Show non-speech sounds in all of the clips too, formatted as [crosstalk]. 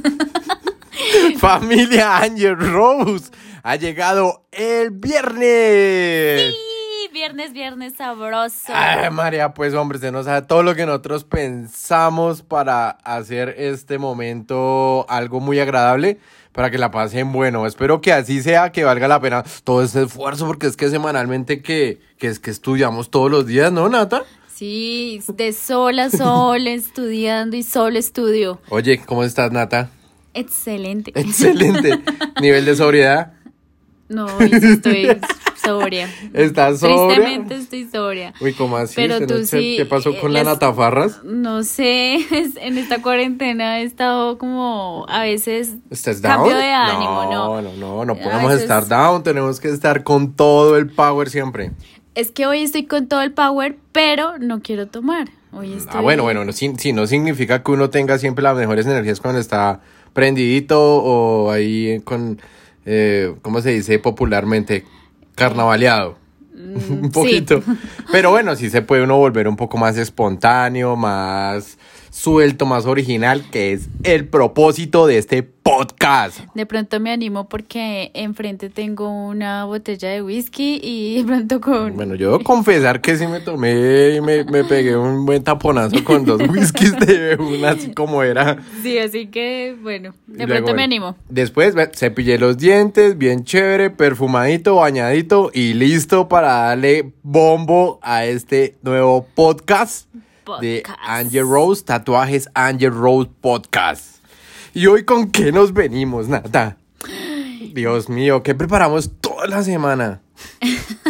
[laughs] Familia Angel Rose, ha llegado el viernes. Sí, viernes, viernes sabroso. Ay, María, pues hombre, se nos sabe todo lo que nosotros pensamos para hacer este momento algo muy agradable, para que la pasen bueno. Espero que así sea, que valga la pena todo este esfuerzo, porque es que semanalmente que, que es que estudiamos todos los días, ¿no, Nata? Sí, de sol a sol, [laughs] estudiando y solo estudio. Oye, ¿cómo estás, Nata? Excelente. [laughs] Excelente. Nivel de sobriedad. No, estoy sobria. ¿Estás sobria? Tristemente estoy sobria. Uy, ¿cómo así? Pero ¿Se tú no- se- sí, ¿Qué pasó con la las- natafarras? No sé, [laughs] en esta cuarentena he estado como a veces ¿Estás down? cambio de ánimo, no. No, no, no, podemos veces- estar down, tenemos que estar con todo el power siempre. Es que hoy estoy con todo el power, pero no quiero tomar. Hoy estoy Ah, bueno, bueno, no, sí, sí, no significa que uno tenga siempre las mejores energías cuando está prendidito o ahí con, eh, ¿cómo se dice popularmente? Carnavaleado. [laughs] un poquito. Pero bueno, sí se puede uno volver un poco más espontáneo, más suelto, más original, que es el propósito de este podcast. De pronto me animo porque enfrente tengo una botella de whisky y de pronto con... Bueno, yo debo confesar que sí me tomé y me, me pegué un buen taponazo con dos [laughs] whiskies de una, así como era. Sí, así que bueno, de pronto me animo. Después cepillé los dientes, bien chévere, perfumadito, bañadito y listo para darle bombo a este nuevo podcast, de. Angel Rose, Tatuajes Angel Rose Podcast. ¿Y hoy con qué nos venimos, Nata? Dios mío, ¿qué preparamos toda la semana? [laughs]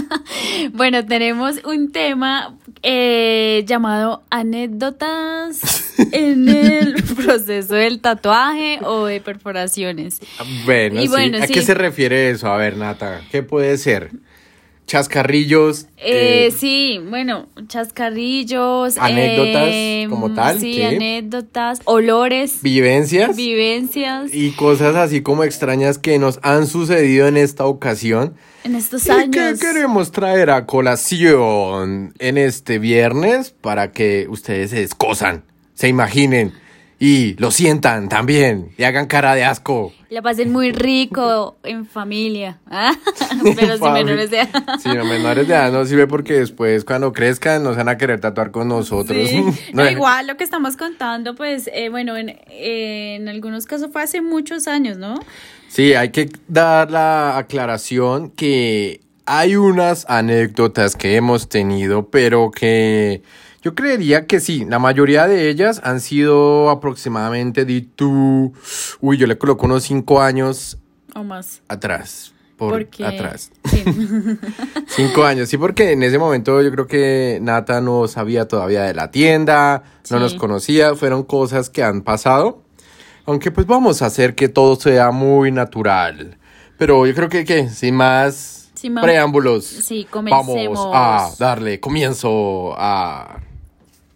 Bueno, tenemos un tema eh, llamado anécdotas [laughs] en el proceso del tatuaje o de perforaciones. Bueno, Y sí. bueno, ¿a sí. qué se refiere eso? A ver, Nata, ¿qué puede ser? Chascarrillos. Eh, eh, sí, bueno, chascarrillos. Anécdotas eh, como tal, Sí, anécdotas, olores, vivencias. vivencias y cosas así como extrañas que nos han sucedido en esta ocasión. en estos ¿Y años. qué queremos traer a colación en este viernes para que ustedes se descosan, se imaginen y lo sientan también y hagan cara de asco? La pasen muy rico en familia. ¿ah? [laughs] [laughs] Pero si Fabi. menores de Sí, no, menores de edad no sirve porque después cuando crezcan nos van a querer tatuar con nosotros. Sí. [laughs] No, No, igual lo que estamos contando, pues, eh, bueno, en, en algunos casos fue hace muchos años, ¿no? Sí, hay que dar la aclaración que hay unas anécdotas que hemos tenido, pero que yo creería que sí, la mayoría de ellas han sido aproximadamente de tú, uy, yo le coloco unos cinco años O más. atrás, por Porque... atrás. Sí. [laughs] [laughs] Cinco años, sí, porque en ese momento yo creo que Nata no sabía todavía de la tienda, no nos conocía, fueron cosas que han pasado. Aunque pues vamos a hacer que todo sea muy natural. Pero yo creo que, que sin más preámbulos, Sí, vamos comencemos. a darle comienzo a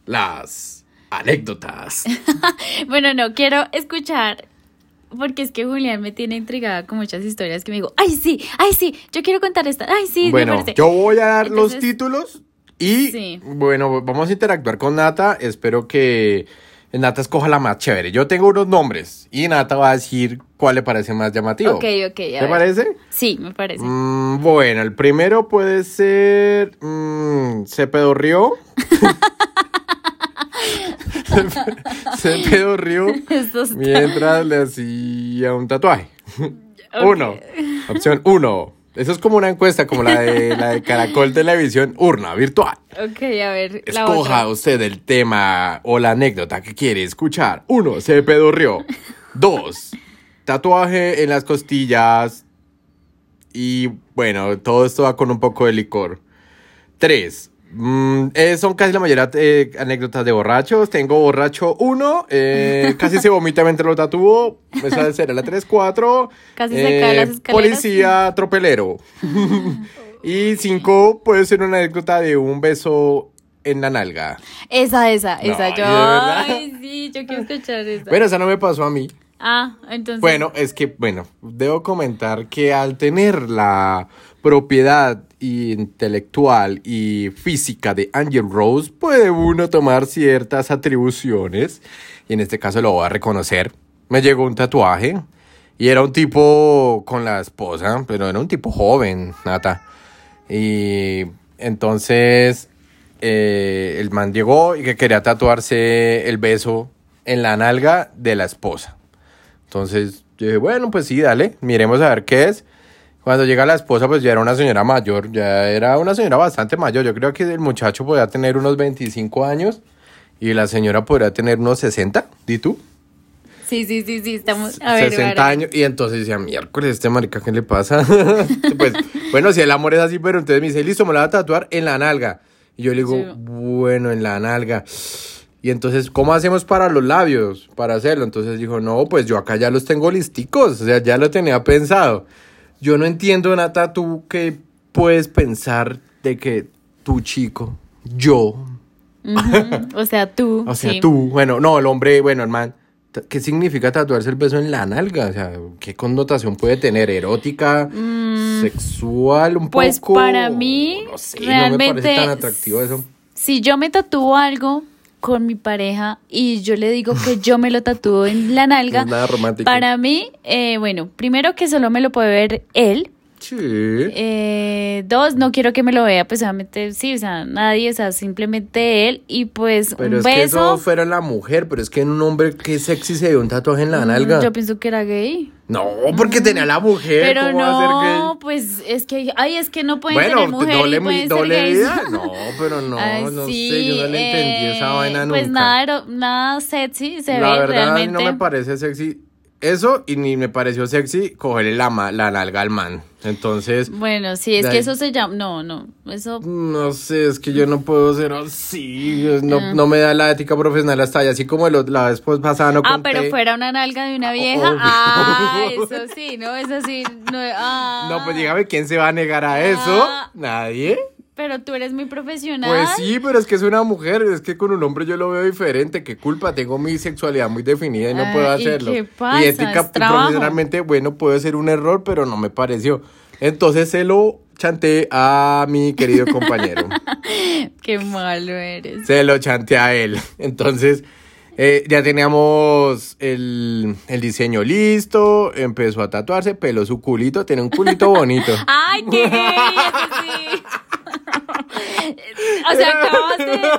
las anécdotas. [laughs] Bueno, no, quiero escuchar, porque es que Julián me tiene intrigada con muchas historias que me digo, ay, sí, ay, sí, yo quiero contar esta, ay, sí, bueno, yo voy a dar los títulos y Sí. bueno, vamos a interactuar con Nata. Espero que Nata escoja la más chévere. Yo tengo unos nombres y Nata va a decir cuál le parece más llamativo. Ok, ok, ¿Te ver. parece? Sí, me parece. Mm, bueno, el primero puede ser. mm, se pedorrió. [laughs] [laughs] se pedorrió Estos- mientras le hacía un tatuaje. Uno. Opción uno. Eso es como una encuesta, como la de, la de Caracol Televisión, urna virtual. Ok, a ver, la Escoja otra. usted el tema o la anécdota que quiere escuchar. Uno, se pedorrió. Dos, tatuaje en las costillas. Y bueno, todo esto va con un poco de licor. Tres, mm, eh, son casi la mayoría eh, anécdotas de borrachos. Tengo borracho uno, eh, [laughs] casi se vomita mientras lo tatuó. Esa será la tres, cuatro. Casi se cae las escaleras. Policía tropelero. [laughs] y cinco, puede ser una anécdota de un beso en la nalga. Esa, esa, No, esa. ¿y Yo, ay, sí, yo quiero escuchar esa. Pero esa no me pasó a mí. ah, entonces. Bueno, es que, bueno, debo comentar que al tener la propiedad intelectual y física de Angel Rose, puede uno tomar ciertas atribuciones, y en este caso lo voy a reconocer, me llegó un tatuaje y era un tipo con la esposa, pero era un tipo joven, Nata. Y entonces eh, el man llegó y que quería tatuarse el beso en la nalga de la esposa. Entonces yo dije, bueno, pues sí, dale, miremos a ver qué es. Cuando llega la esposa, pues ya era una señora mayor, ya era una señora bastante mayor. Yo creo que el muchacho podía tener unos 25 años y la señora podría tener unos 60, ¿di tú? Sí, sí, sí, sí, estamos... A ver, 60 años. Y entonces decía, miércoles, este marica, ¿qué le pasa? [laughs] pues, bueno, si el amor es así, pero entonces me dice, listo, me la va a tatuar en la nalga. Y yo le digo, Sí. bueno, en la nalga. Y entonces, ¿cómo hacemos para los labios? Para hacerlo. Entonces dijo, no, pues yo acá ya los tengo listicos. O sea, ya lo tenía pensado. Yo no entiendo, Nata, tú qué puedes pensar de que tu chico, yo, O sea, tú. [laughs] o sea, sí. tú, bueno, no, el hombre, bueno, el man, ¿qué significa tatuarse el beso en la nalga? O sea, ¿qué connotación puede tener? ¿Erótica? ¿Sexual? Un Pues poco? para mí, no sé, no realmente, me parece tan atractivo eso. Si yo me tatúo algo con mi pareja y yo le digo que yo me lo tatúo en la [laughs] nalga, nada romántico. para mí, eh, bueno, primero que solo me lo puede ver él. Sí. Eh, dos, no quiero que me lo vea, pues solamente, sí, o sea, nadie, o sea, simplemente él. Y pues pero un es que eso fuera la mujer, pero es que en un hombre que sexy se dio un tatuaje en la mm, nalga. Yo pienso que era gay. No, porque tenía la mujer. Pero ¿cómo va a ser gay? no, pues es que, ay, es que no pueden Bueno, tener mujer doble, y pueden doble ser gays. vida. [laughs] No, pero no, Ay, no sí, sé, yo no le entendí esa eh, vaina Pues nunca. nada, ero- nada sexy se la ve verdad, a mí realmente. no me parece sexy eso y ni me pareció sexy cogerle la, ma- la nalga al man. Entonces, Bueno, sí, es que ahí- eso se llama. No, no, eso. no sé, es que yo no puedo ser así. No, Ah. no me da la ética profesional hasta ahí. Así como lo- la vez pues, pasada no Ah, conté. pero fuera una nalga de una vieja. Obvio. Ah, eso sí, no, eso sí. No, ah. [laughs] No, pues dígame, ¿quién se va a negar a eso? Ah. ¿Nadie? Pero tú eres muy profesional. Pues sí, pero es que es una mujer, es que con un hombre yo lo veo diferente. ¿Qué culpa? Tengo mi sexualidad muy definida y no Ah, puedo ¿y hacerlo. qué pasa? Y ética Es profesionalmente, bueno, puede ser un error, pero no me pareció. Entonces se lo chanté a mi querido [laughs] compañero. Qué malo eres. se lo chanté a él. Entonces eh, ya teníamos el, el diseño listo, empezó a tatuarse, peló su culito, tiene un culito bonito. [laughs] ¡Ay, qué! Eso [laughs] sí. O sea, acabas de. [laughs]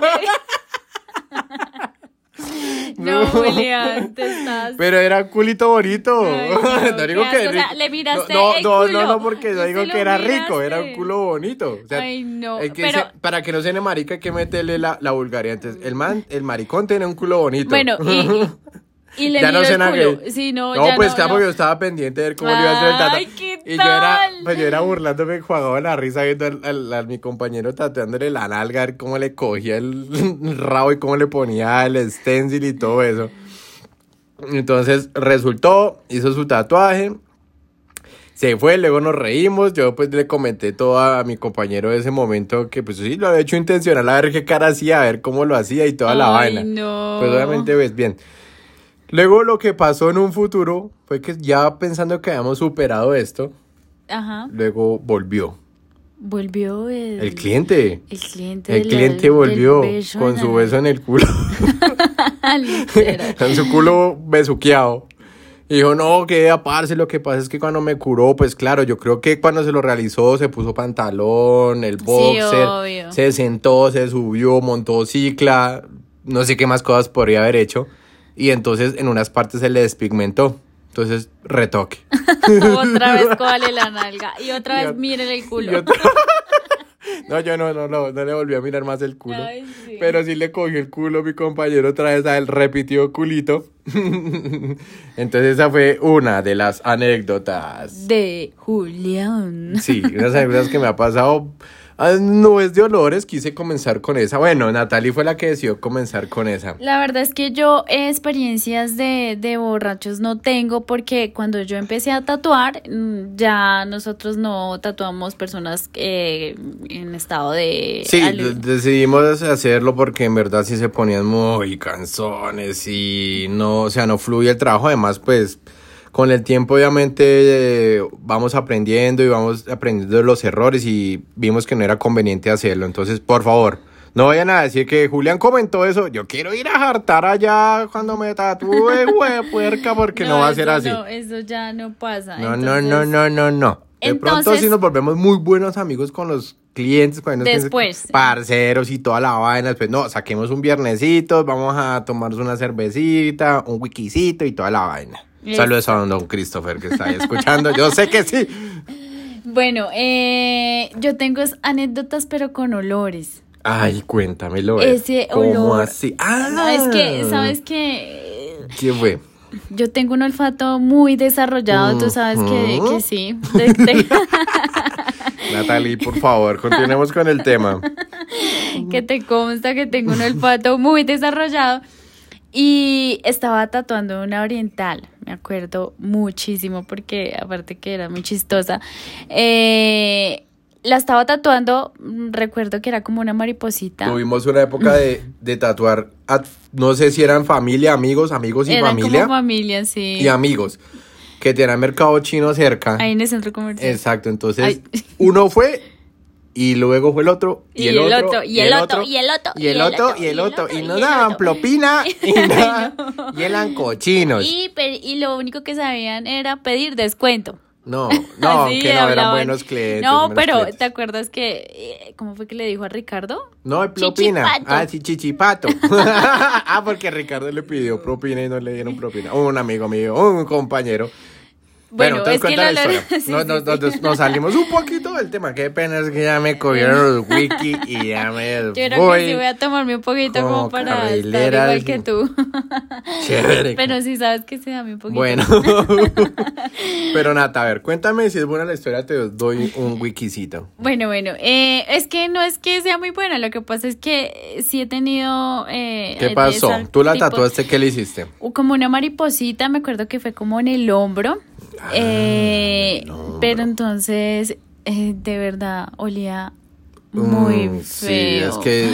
No, Julián, te estás. Pero era un culito bonito. Ay, [laughs] no, no digo que o sea, le miraste no, el no, culo. no, no, porque no ¿Y digo que era rico, era un culo bonito. O sea, Ay, no, que pero- se- para que no se marica hay que meterle la, la vulgaridad. Entonces, el man, el maricón tiene un culo bonito. Bueno, y. [laughs] Y le ya no suena el. Sí, no, no ya pues no, claro, no. yo estaba pendiente de ver cómo le iba a hacer el tatu. Ay, ¿qué y yo era, pues yo era burlándome, jugaba la risa viendo al, al- a mi compañero tatuándole la nalga, a ver cómo le cogía el [laughs] rabo y cómo le ponía el stencil y todo eso. Entonces resultó, hizo su tatuaje, se fue, luego nos reímos, yo pues le comenté todo a mi compañero de ese momento que pues sí, lo había hecho intencional, a ver qué cara hacía, a ver cómo lo hacía y toda la Ay, vaina. no. Pues obviamente ves bien. Luego lo que pasó en un futuro fue que ya pensando que habíamos superado esto, Ajá. luego volvió. Volvió el. El cliente. El cliente. El cliente volvió con su beso en el culo. [laughs] Con [laughs] su culo besuqueado. Y dijo, no, que parce, lo que pasa es que cuando me curó, pues claro, yo creo que cuando se lo realizó se puso pantalón, el boxer, se sentó, se subió, montó cicla, no sé qué más cosas podría haber hecho. Y entonces en unas partes se le despigmentó. Entonces, retoque. [laughs] otra vez [laughs] cóale la nalga. Y otra vez miren el culo. [laughs] No, yo no, no, no, no le volví a mirar más el culo. Ay, sí. Pero sí le cogió el culo mi compañero otra vez a él, repitió culito. Entonces esa fue una de las anécdotas. De Julián. Sí, unas anécdotas que me ha pasado. Ah, No es de olores, quise comenzar con esa. Bueno, Natalie fue la que decidió comenzar con esa. La verdad es que yo eh, experiencias de, de borrachos no tengo porque cuando yo empecé a tatuar, mm, ya nosotros no tatuamos personas eh, en estado de... Sí, decidimos hacerlo porque en verdad sí se ponían muy canzones y no, o sea, no fluye el trabajo. Además, pues con el tiempo obviamente eh, vamos aprendiendo y vamos aprendiendo de los errores y vimos que no era conveniente hacerlo. Entonces, por favor, No vayan a decir que Julián comentó eso. Yo quiero ir a jartar allá cuando me tatúe, [laughs] güey, puerca, porque no, va a ser así. No, eso ya no pasa. No, no, no, no, no, no. De pronto sí nos volvemos muy buenos amigos con los clientes, con los clientes, Después. parceros y toda la vaina. Después, no, saquemos un viernesito, vamos a tomarnos una cervecita, un wikisito y toda la vaina. Saludos a don Christopher que está ahí escuchando. Yo sé que sí. Bueno, eh, yo tengo anécdotas, pero con olores. Ay, cuéntamelo. Ese ¿Cómo olor. así? Ah, No, es que, ¿sabes qué? ¿Qué fue? Yo tengo un olfato muy desarrollado, tú sabes que, que sí. [laughs] Natalie, por favor, continuemos con el tema. que te consta que tengo un olfato muy desarrollado. Y estaba tatuando una oriental, me acuerdo muchísimo porque aparte que era muy chistosa. Eh, la estaba tatuando, mm, recuerdo que era como una mariposita. Tuvimos una época de, de tatuar, a- no sé si eran familia, amigos, amigos y Eran familia. como familia, sí. y amigos que tenían mercado chino cerca. Ahí en el centro comercial. Exacto, entonces Ay. uno fue y luego fue el otro y, el, otro, y el otro, y el otro, y el otro y el otro y el daban propina [laughs] y nada y eran cochinos. Y, lo único que sabían era pedir descuento. No, [laughs] no, Así que no eran buenos clientes. No, pero clientes. ¿te acuerdas que, eh, cómo fue que le dijo a Ricardo? No, hay propina. Chichipato. Ah, sí, chichipato. [laughs] ah, porque Ricardo le pidió propina y no le dieron propina. Un amigo mío, un compañero. Bueno, Bueno, es que la- la la- historia. [laughs] sí, nos, sí, nos- sí. nos- nos salimos un poquito del tema. Qué pena es que ya me cogieron los wiki y ya me [laughs] Yo creo voy. que sí voy a tomarme un poquito como como para estar igual que tú. [laughs] Chévere. Pero sí sabes que sí, dame un poquito. Bueno. Pero Nata, a ver, cuéntame si es buena la historia, te doy un wikisito. Bueno, bueno, eh, es que no es que sea muy buena, lo que pasa es que sí he tenido... Eh, ¿Qué pasó? ¿Tú la tipo- tatuaste? ¿Qué le hiciste? Como una mariposita, me acuerdo que fue como en el hombro. Ah, eh, hombro. pero entonces, eh, de verdad, olía muy Mm, feo. Sí, es que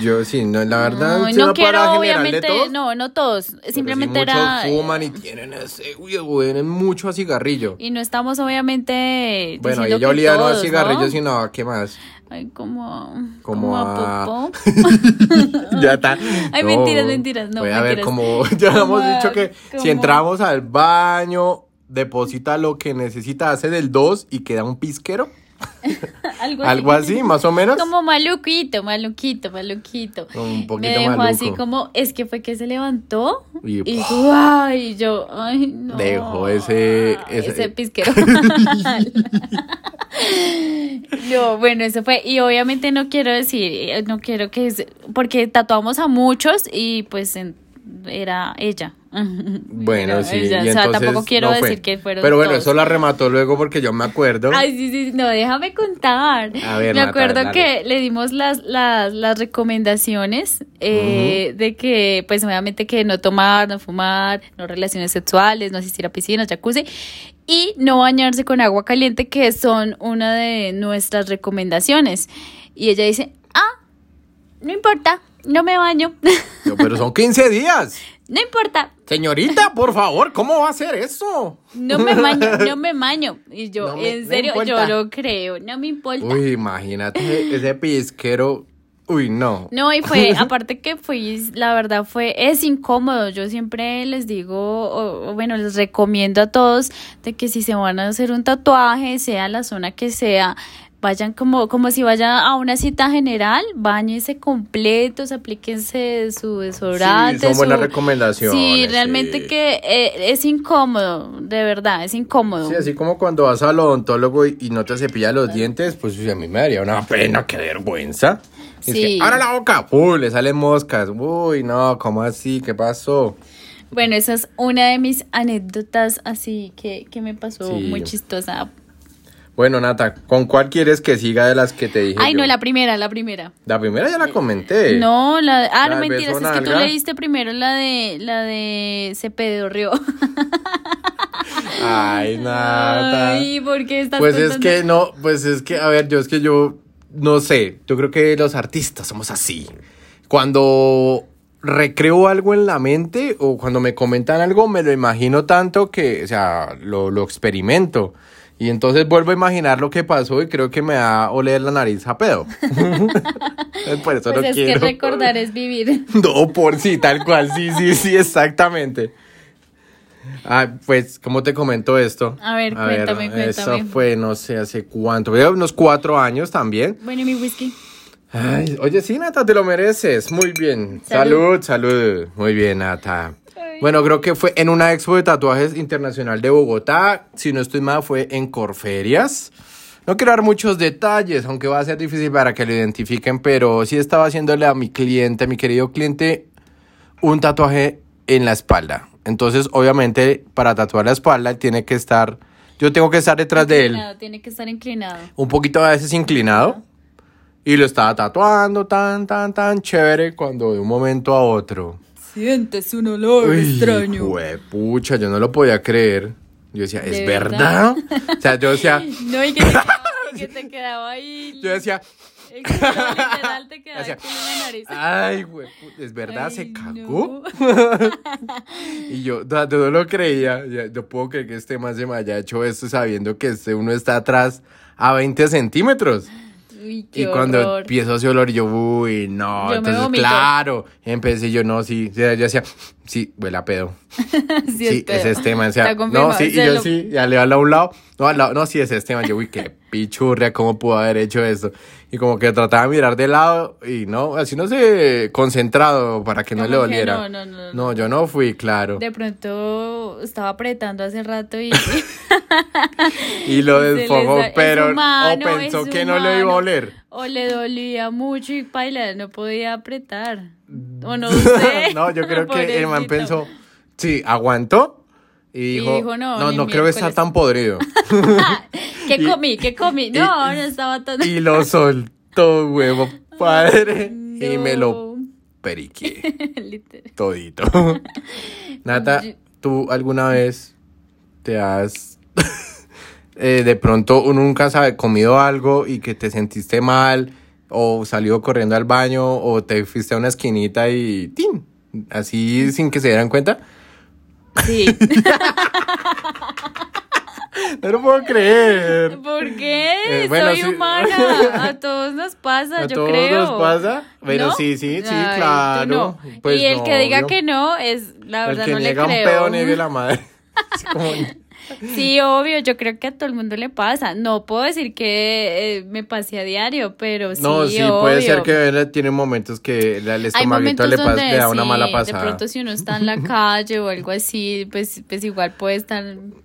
yo sí, no, la verdad, No, no no quiero, general de obviamente, todos, no, no todos. Simplemente sí era. Muchos fuman y tienen ese, uy, huelen mucho a cigarrillo. Y no estamos, obviamente. Bueno, ella que olía no a todos, cigarrillo, ¿no? sino a qué más. Ay, como. Como Como a- a popó. [laughs] [laughs] ya está. Ay, mentiras, mentiras, no, Voy a ver como [laughs] ya hemos dicho que como- si entramos al baño, deposita lo que necesita hacer el 2 y queda un pisquero. [laughs] Algo, Algo así, más o menos. Como maluquito, maluquito, maluquito. Un poquito Me dejó maluco. así como, es que fue que se levantó Y- y, ay, yo, ay, no. Dejó ese- ese- ese pisquero. [laughs] no, bueno, eso fue, y obviamente no quiero decir, eh, no quiero que, es- porque tatuamos a muchos y pues en- era ella. [laughs] Bueno, Era sí. y o sea, entonces tampoco quiero no fue. decir que fueron Pero bueno, eso la remató luego porque yo me acuerdo. Ay, sí, sí, no, déjame contar. A ver, Me Nata, acuerdo dale. que le dimos las, las, las recomendaciones eh, de que, pues obviamente que no tomar, no fumar, no relaciones sexuales, no asistir a piscinas, jacuzzi y no bañarse con agua caliente, que son una de nuestras recomendaciones. Y ella dice, ah, no importa, no me baño, pero son 15 días. [laughs] no importa, Señorita, por favor, ¿cómo va a ser eso? no me baño, no me [laughs] baño. Y yo, No me- en no serio, yo importa. lo creo, no me importa. Uy, imagínate ese pisquero. Uy, no. No, y fue, [laughs] aparte que fue, la verdad fue, es incómodo. Yo siempre les digo, o, o bueno, les recomiendo a todos de que si se van a hacer un tatuaje, sea la zona que sea, vayan como, como si vayan a una cita general, bañense completos, aplíquense su desodorante. Sí, son buenas su- recomendaciones, Sí, realmente sí. que eh, es incómodo, de verdad, es incómodo. Sí, así como cuando vas al odontólogo y, y no te cepillas los dientes, pues a mí me daría una [laughs] pena, qué vergüenza. Y es que, Sí. ¡Abra la boca! ¡Uy! Le salen moscas. Uy, no, ¿cómo así? ¿Qué pasó? Bueno, esa es una de mis anécdotas así que, que me pasó Sí. muy chistosa. Bueno, Nata, ¿con cuál quieres que siga de las que te dije? Ay, yo? no, la primera, la primera. La primera ya la comenté. No, la ah, ¿La no mentiras, es que tú leíste primero la de la de se pedorrió. Ay, [laughs] Nata. Ay, ¿por qué estás Pues es que no, pues es que, a ver, yo es que yo no sé, yo creo que los artistas somos así. Cuando recreo algo en la mente o cuando me comentan algo, me lo imagino tanto que, o sea, lo, lo experimento. Y entonces vuelvo a imaginar lo que pasó y creo que me va a oler la nariz a pedo. [laughs] por eso Pues no es quiero. que recordar es vivir. [laughs] No, por sí, tal cual, sí, sí, sí, exactamente. Ah, pues, ¿cómo te comento esto? A ver, cuéntame, cuéntame. Eso fue, no sé, hace cuánto, unos cuatro años también. Bueno, ¿y mi whisky. Ay, oye, sí, Nata, te lo mereces. Muy bien. Salud. Salud, salud. Muy bien, Nata. Bueno, creo que fue en una expo de tatuajes internacional de Bogotá. Si no estoy mal, fue en Corferias. No quiero dar muchos detalles, aunque va a ser difícil para que lo identifiquen, pero sí estaba haciéndole a mi cliente, a mi querido cliente, un tatuaje en la espalda. Entonces, obviamente, para tatuar la espalda, él tiene que estar, yo tengo que estar detrás de él, Tiene que estar inclinado. un poquito a veces inclinado. Y lo estaba tatuando tan, tan, tan chévere cuando de un momento a otro. Sientes un olor Uy, pucha, yo no lo podía creer. Yo decía, ¿es ¿De verdad? verdad? O sea, yo decía, [laughs] No, y que te quedaba, y [laughs] que te quedaba ahí. yo decía, el [laughs] literal te quedaba el culo en la nariz. ay, güey, ¿es verdad? ¿Se cagó? no. Y yo, no, yo no lo creía. ya, No puedo creer que este más se me haya hecho esto sabiendo que este uno está atrás a 20 centímetros. Uy, qué Y cuando horror. empiezo ese olor, yo, uy, no. Yo Entonces, claro, empecé yo, no, sí. Yo decía, sí, huele a pedo. [laughs] Sí, Sí, pedo. es Esteban. O sea, Está confirmado, no, sí, y yo lo- sí, ya le hablo a un lado. No, al lado, no, sí, es Esteban. Yo, uy, qué pichurria, ¿cómo pudo haber hecho esto? Y como que trataba de mirar de lado y no, así no sé, concentrado para que no le doliera. no, no, no, No, yo no fui, claro. De pronto estaba apretando hace rato y. [laughs] Y lo [laughs] desfogó, pero humano, o pensó que no le iba a oler. O le dolía mucho y paila, no podía apretar. O no [laughs] sé. no, yo creo que el man pensó, sí, aguantó. Y dijo, dijo, no, no, no creo que está miércoles". tan podrido. ¿Qué comí? ¿Qué comí? No, no estaba tan. y lo soltó, huevo padre. Y me lo periqué [laughs] todito. [laughs] Nata, ¿tú alguna vez te has... [laughs] eh, de pronto uno nunca sabe, comido algo y que te sentiste mal o salió corriendo al baño o te fuiste a una esquinita y ¡tin! Así sin que se dieran cuenta. Sí. No lo puedo creer. ¿Por qué? Eh, bueno, Soy sí. humana. A todos nos pasa, [laughs] ¿A yo todos creo. nos pasa? Bueno, ¿No? sí, sí, sí, Ay, claro. no. Pues y el no, que diga obvio. que no, es la El verdad que no le un creo. pedo niegue la [laughs] madre. [laughs] Como- Sí, obvio, yo creo que a todo el mundo le pasa. No puedo decir que eh, me pase a diario, pero sí, no, sí, puede ser obvio. que él tiene momentos que el estomaguito le, donde le da una sí, mala de pasada. pronto si uno está en la [laughs] calle o algo así, pues, pues igual puede estar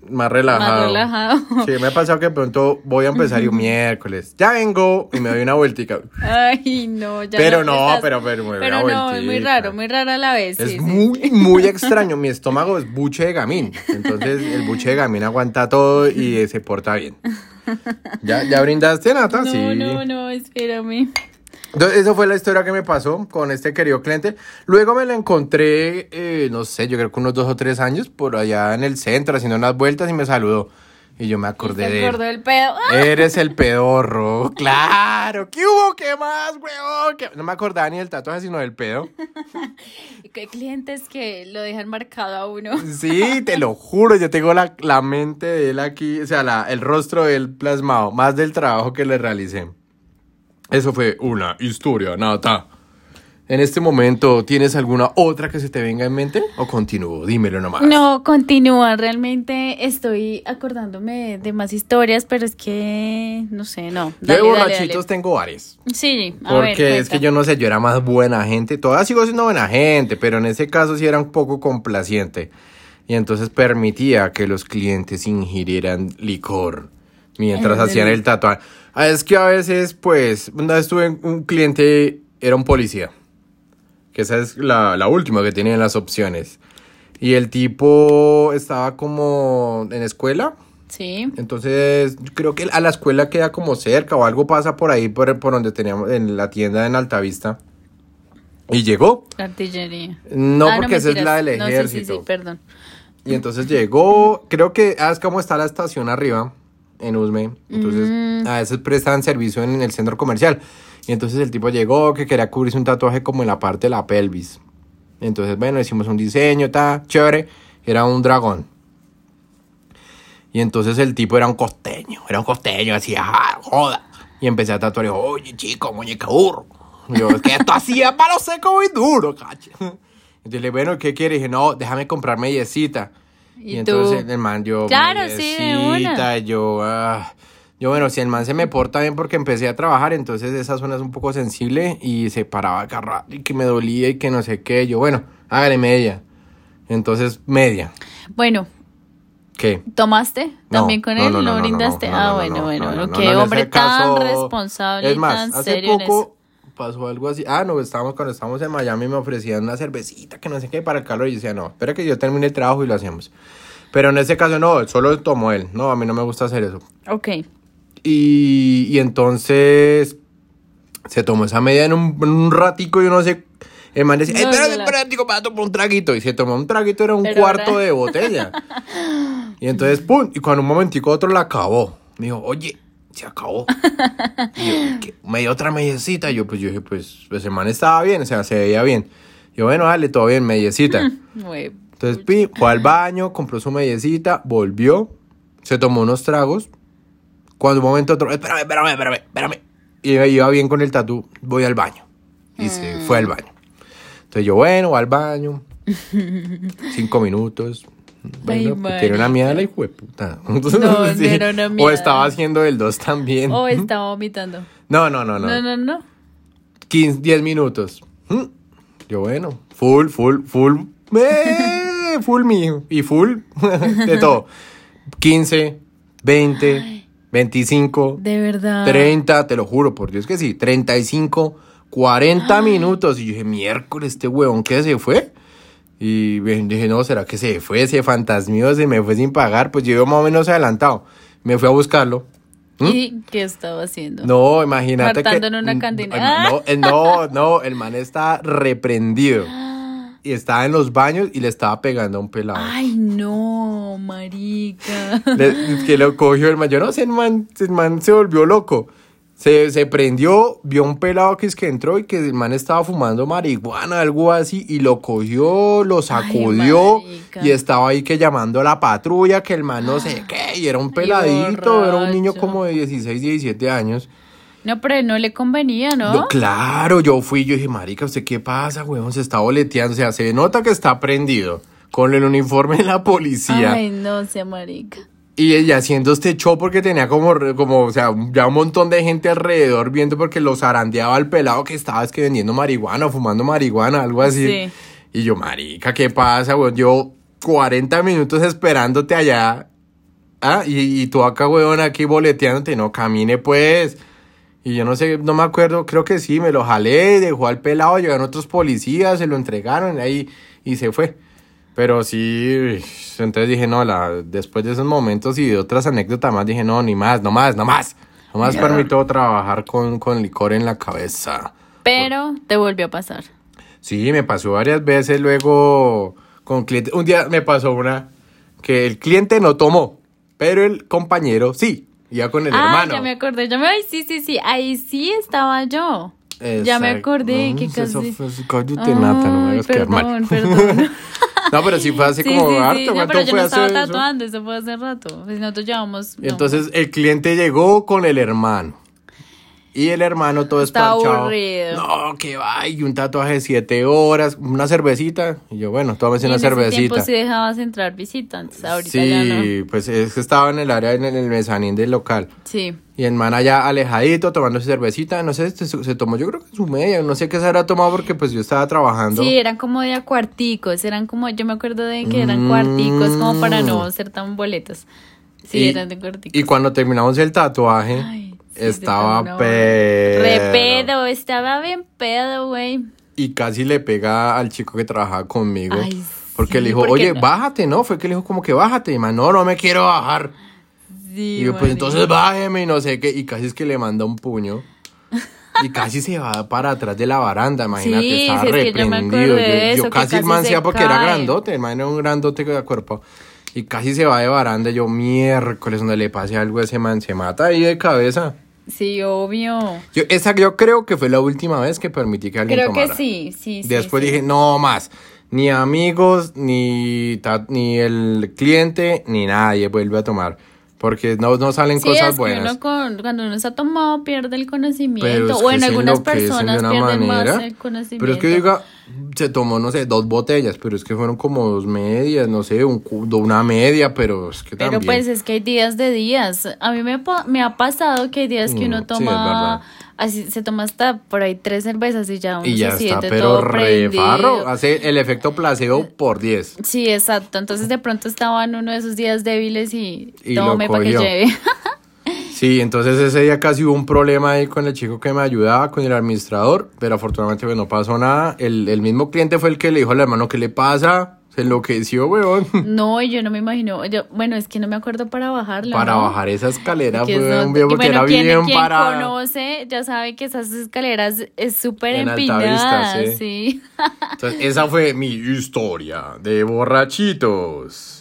Más relajado. más relajado. [laughs] Sí, me ha pasado que de pronto voy a empezar y un [laughs] miércoles. Ya vengo y me doy una vueltica. Ay, no, ya Pero no, estás- pero- pero me Pero una no, es muy raro, muy raro a la vez. Es sí, sí. muy, muy extraño. Mi estómago es buche de gamín. Entonces el buche de gamín aguanta todo y [laughs] se porta bien. [laughs] ¿Ya, ya brindaste, Nata? No, sí. no, no, espérame. Entonces, esa fue la historia que me pasó con este querido cliente. Luego me lo encontré, eh, no sé, yo creo que unos dos o tres años por allá en el centro haciendo unas vueltas y me saludó. Y yo me acordé ¿Se de él. del pedo? [laughs] Eres el pedorro. [laughs] Claro. ¿Qué hubo? ¿Qué más, weón? ¿Qué- No me acordaba ni del tatuaje, sino del pedo. [laughs] Hay clientes que lo dejan marcado a uno. Sí, te lo juro. Yo tengo la, la mente de él aquí, o sea, la- el rostro de él plasmado, más del trabajo que le realicé. Eso fue una historia, Nata. En este momento, ¿tienes alguna otra que se te venga en mente? ¿O continúo? Dímelo nomás. No, continúa. Realmente estoy acordándome de más historias, pero es que no sé, no. Yo de Dale, dale, borrachitos tengo varios. Sí, a Porque ver, es que yo no sé, yo era más buena gente. Todavía sigo siendo buena gente, pero en ese caso sí era un poco complaciente. Y entonces permitía que los clientes ingirieran licor mientras hacían el tatuaje. Ah, Es que a veces, pues, una vez tuve un cliente, era un policía. Que esa es la, la última que tenía en las opciones. Y el tipo estaba como en escuela. Sí. Entonces, creo que a la escuela queda como cerca o algo pasa por ahí, por, por donde teníamos, en la tienda en Altavista. Y llegó. La artillería. No, Ah, porque esa es la del No, sí, ejército. sí, sí, perdón. Y entonces llegó, creo que, ah, es como está la estación arriba, en Usme. Entonces, Mm. a veces prestan servicio en el centro comercial. Y entonces el tipo llegó que quería cubrirse un tatuaje como en la parte de la pelvis. Entonces, bueno, hicimos un diseño, ta, chévere. Era un dragón. Y entonces el tipo era un costeño, era un costeño, decía, "Ah, joda. Y empecé a tatuar y dijo, oye, chico, muñeca burro. Yo, es que esto hacía palo seco muy duro, cacho. [laughs] Entonces le bueno, ¿qué quieres? Y dije, no, déjame comprar mellecita. ¿Y Y, entonces el man, yo, Claro, sí, de una. yo, ah. Yo, bueno, si el man se me porta bien porque empecé a trabajar, entonces esa zona es un poco sensible y se paraba cada rato y que me dolía y que no sé qué. Yo, bueno, hágale media. Entonces, media. Bueno, ¿Qué? ¿tomaste No, también con él? no, ¿Lo no, brindaste? ah, no, bueno, no, bueno, no, no, qué hombre tan responsable Es y más, tan hace serio en eso. poco pasó algo así. Ah, no, estábamos cuando estábamos en Miami me ofrecían una cervecita que no sé qué para el calor y yo decía, no, espera que yo termine el trabajo y lo hacemos. Pero en ese caso no, solo tomó él. No, a mí no me gusta hacer eso. Ok. Y, y entonces se tomó esa media en un, en un ratico, yo no sé. El man decía, espérate, espérate, para tomar un traguito. Y se tomó un traguito, era un Pero cuarto ahora- de botella. [laughs] y entonces, pum, y cuando un momentico otro la acabó. Me dijo, oye, se acabó. [laughs] y yo, me dio otra mediecita. Y yo, pues, yo dije, pues, pues el man estaba bien, o sea, se veía bien. Yo, bueno, dale, todo bien, mediecita. [laughs] Güey. Entonces, pi, fue al baño, compró su mediecita, volvió, se tomó unos tragos. Cuando un momento otro, espérame, espérame, espérame, espérame. Y iba- iba bien con el tatú, voy al baño. Y se fue al baño. Entonces yo, bueno, voy al baño. [laughs] Cinco minutos. Bueno, Ay, tiene una mierda la hijo de puta. [laughs] no era una O miada. estaba haciendo el dos también. O [laughs] estaba vomitando. No, no, no, no. No, no, no. 15, 10 minutos. Mm. Yo, bueno, full, full, full. [laughs] eh, full mío. Y full de todo. 15, 20, 25, De verdad. 30, te lo juro, por Dios que sí. 35, 40 [gasps] minutos. Y yo dije, miércoles, este huevón, ¿qué se fue? Y dije, no, ¿será que se fue? Se fantasmió, se me fue sin pagar. Pues yo iba más o menos adelantado. Me fui a buscarlo. ¿Mm? ¿Y qué estaba haciendo? No, imagínate que... en una Mm, cantina. No, eh, no, [laughs] no, el man está reprendido. [gasps] Y estaba en los baños y le estaba pegando a un pelado. Ay, no, marica. Le- que lo cogió el man. Yo no sé, el man, el man se volvió loco. Se, se prendió, vio un pelado que es que entró y que el man estaba fumando marihuana, algo así, y lo cogió, lo sacudió y estaba ahí que llamando a la patrulla, que el man no sé [gasps] qué, y era un peladito, era un niño como de 16, 17 años. No, pero no le convenía, ¿no? No, claro, yo fui, yo dije, marica, ¿usted qué pasa, weón? Se está boleteando, o sea, se nota que está prendido con el uniforme de la policía. Ay, no sea marica. Y haciendo este show porque tenía como, como, o sea, ya un montón de gente alrededor viendo porque lo zarandeaba al pelado que estaba es que vendiendo marihuana o fumando marihuana, algo así. Sí. Y yo, marica, ¿qué pasa, weón? Yo 40 minutos esperándote allá. Ah, y, y tú acá, weón, aquí boleteándote. No, camine pues. Y yo no sé, no me acuerdo, creo que sí, me lo jalé, dejó al pelado, llegaron otros policías, se lo entregaron ahí y se fue. Pero sí, entonces dije, no, la, después de esos momentos y de otras anécdotas más, dije, no, ni más, no más, no más. No más permito trabajar con, con licor en la cabeza. Pero te volvió a pasar. Sí, me pasó varias veces luego con clientes. Un día me pasó una que el cliente no tomó, pero el compañero sí, ya con el ah, hermano. ya me acordé. Ya me ay, sí, sí, sí. Ahí sí estaba yo. Ya me Exacto. acordé No, que eso casi. cállate, Nata, no me hagas quedar mal. perdón, perdón. [laughs] No, pero sí fue hace Sí, como sí, harto. sí. No, ¿cuánto pero yo fue no estaba eso? tatuando, eso fue hace rato. Pues nosotros llevamos. Y no. entonces el cliente llegó con el hermano. Y el hermano todo Está esparchado. aburrido. No, que va, y un tatuaje de siete horas, una cervecita. Y yo, bueno, tómese en una ese cervecita. tiempo sí dejabas entrar visitantes. Ahorita ya no. Sí, pues es que estaba en el área, en el mezanín del local. Sí. Y el man allá alejadito, tomando su cervecita, no sé, se, se tomó yo creo que su media, no sé qué se habrá tomado porque pues yo estaba trabajando. Sí, eran como de cuarticos, eran como, yo me acuerdo de que eran cuarticos como para no ser tan boletos. Sí, Y- eran de cuarticos. Y cuando terminamos el tatuaje, Ay, sí, estaba pedo. Re pedo, estaba bien pedo, güey. Y casi le pega al chico que trabajaba conmigo. Ay, porque sí, le dijo, porque oye, no- bájate, ¿no? Fue que le dijo como que bájate. Y man, no, no me quiero bajar. Sí, y yo, pues entonces bájeme y no sé qué. Y casi es que le manda un puño. Y casi se va para atrás de la baranda, imagínate, Sí, estaba sí, es que yo me reprendido. yo, casi el man se porque era grandote, el man era un grandote de cuerpo. Y casi se va de baranda. Yo, miércoles, donde le pase algo a ese man, se mata ahí de cabeza. Sí, obvio. Yo, esa yo creo que fue la última vez que permití que alguien Creo que tomara. sí, sí, sí. Después sí. dije, no más. Ni amigos, ni, ta- ni el cliente, ni nadie vuelve a tomar. Porque no, no salen Sí, cosas es que buenas. uno con- cuando uno está tomado pierde el conocimiento. o que en algunas personas pierden manera. más el conocimiento. Pero es que diga, se tomó, no sé, dos botellas, pero es que fueron como dos medias, no sé, un, cu- una media, pero es que Pero también. pues es que hay días de días. A mí me, me ha pasado que hay días que Mm, uno sí, es toma, verdad. así se toma hasta por ahí tres cervezas y ya uno y ya se está, siente pero todo re farro, hace el efecto placebo por 10. Sí, exacto. Entonces de pronto estaba en uno de esos días débiles y, Y lo tome para que lleve. [laughs] Sí, entonces ese día casi hubo un problema ahí con el chico que me ayudaba, con el administrador, pero afortunadamente pues, no pasó nada. El, el mismo cliente fue el que le dijo al hermano, ¿qué le pasa? Se enloqueció, weón. [laughs] No, yo no me imagino. Yo, bueno, es que no me acuerdo para bajarla. Para ¿no? bajar esa escalera Que fue eso- un video y porque bueno, era quien, bien quien para... conoce ya sabe que esas escaleras es súper empinadas, vista, sí. Entonces, esa fue mi historia de borrachitos.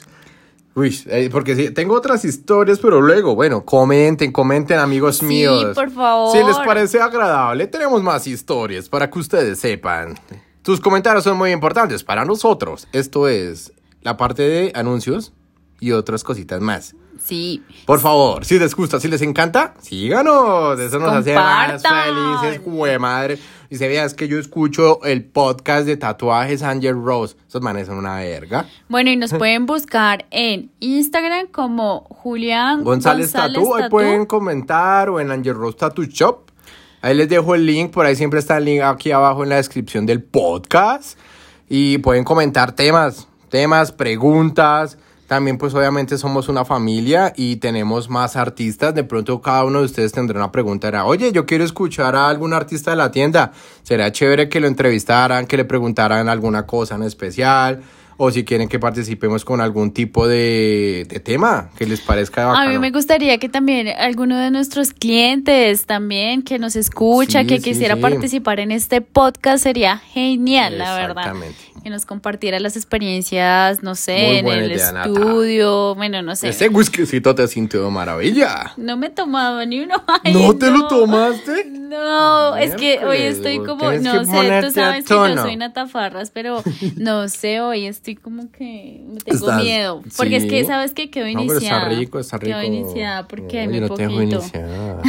Uy, eh, porque sí, tengo otras historias, pero luego, bueno, comenten, comenten, amigos Sí, míos. por favor. Si les parece agradable, tenemos más historias para que ustedes sepan. Sus comentarios son muy importantes para nosotros. Esto es la parte de anuncios y otras cositas más. Sí. Por favor, si les gusta, si les encanta, síganos. Eso nos hace más felices, jue madre. Y se veas que yo escucho el podcast de tatuajes Angel Rose. Esos manes son una verga. Bueno, y nos [laughs] pueden buscar en Instagram como Julián González, Tatu, ahí pueden comentar o en Angel Rose Tattoo Shop. Ahí les dejo el link, por ahí siempre está el link aquí abajo en la descripción del podcast. Y pueden comentar temas, temas, preguntas. También pues obviamente somos una familia y tenemos más artistas. De pronto cada uno de ustedes tendrá una pregunta. Era, oye, yo quiero escuchar a algún artista de la tienda. Será chévere que lo entrevistaran, que le preguntaran alguna cosa en especial. O si quieren que participemos con algún tipo de, de tema que les parezca A mí me gustaría que también alguno de nuestros clientes también que nos escucha, Sí, que sí, quisiera sí. participar en este podcast sería genial, la verdad. Exactamente. Que nos compartiera las experiencias, no sé, en el idea, Nata. estudio, bueno, no sé. Ese whiskycito te sintió maravilla. No me he tomado ni uno. [laughs] Ay, ¿No te lo no. tomaste? No, es que hoy estoy como, no sé, tú sabes que yo soy natafarras, pero [laughs] no sé, hoy estoy como que me tengo miedo. Porque es que. ¿sabes que Quedo No, pero está iniciada. rico, está rico. Quedo iniciada porque hay No, muy yo no te dejo poquito. iniciar.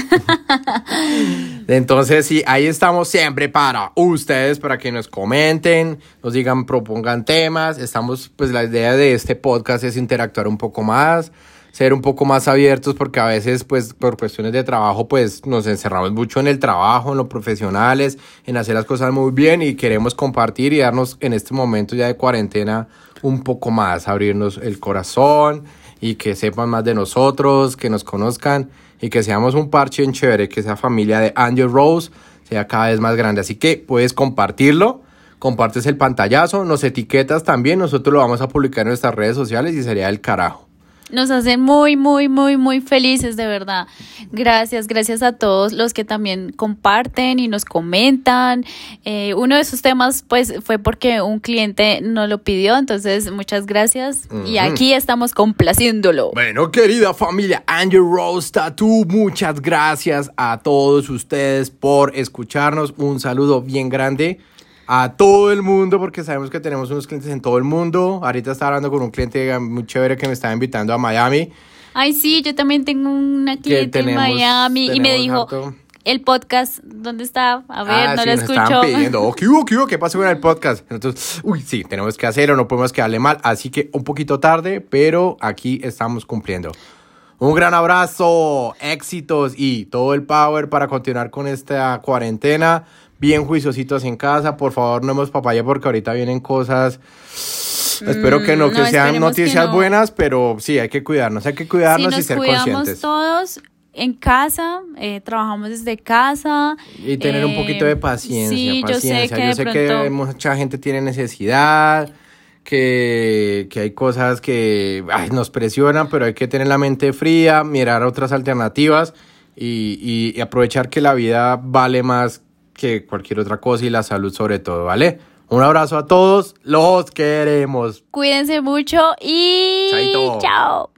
Entonces, sí, ahí estamos siempre para ustedes, para que nos comenten, nos digan, propongan temas. Estamos, pues la idea de este podcast es interactuar un poco más, ser un poco más abiertos, porque a veces, pues, por cuestiones de trabajo, pues, nos encerramos mucho en el trabajo, en lo profesionales, en hacer las cosas muy bien y queremos compartir y darnos en este momento ya de cuarentena un poco más, abrirnos el corazón y que sepan más de nosotros, que nos conozcan y que seamos un parche en chévere, que esa familia de Angel Rose sea cada vez más grande. Así que puedes compartirlo, compartes el pantallazo, nos etiquetas también, nosotros lo vamos a publicar en nuestras redes sociales y sería el carajo. Nos hacen muy, muy, muy, muy felices, de verdad. Gracias, gracias a todos los que también comparten y nos comentan. Eh, uno de esos temas, pues, fue porque un cliente nos lo pidió, entonces muchas gracias. Y aquí estamos complaciéndolo. Bueno, querida familia Angel Rose Tattoo, muchas gracias a todos ustedes por escucharnos. Un saludo bien grande a todo el mundo, porque sabemos que tenemos unos clientes en todo el mundo. Ahorita estaba hablando con un cliente muy chévere que me estaba invitando a Miami. Ay, sí, yo también tengo una cliente en tenemos- Miami y me dijo, harto. el podcast, ¿dónde está? A ver, Ah, no sí, lo nos escucho. pidiendo, oh, ¿qué hubo, qué hubo? ¿Qué pasó con el [laughs] podcast? Entonces, uy, sí, tenemos que hacerlo, no podemos quedarle mal, así que un poquito tarde, pero aquí estamos cumpliendo. Un gran abrazo, éxitos y todo el power para continuar con esta cuarentena. Bien juiciositos en casa, por favor no hemos papaya porque ahorita vienen cosas, espero que no, Mm, que no, sean que noticias no. buenas, pero sí, hay que cuidarnos, hay que Si cuidarnos y ser cuidamos conscientes. todos en casa, eh, trabajamos desde casa. Y tener un eh, poquito de paciencia, Sí, paciencia. yo sé que de sé pronto... que mucha gente tiene necesidad, que, que hay cosas que ay, nos presionan, pero hay que tener la mente fría, mirar otras alternativas y, y- y aprovechar que la vida vale más que cualquier otra cosa y la salud sobre todo, ¿vale? Un abrazo a todos, los queremos. Cuídense mucho y Chaito. chao.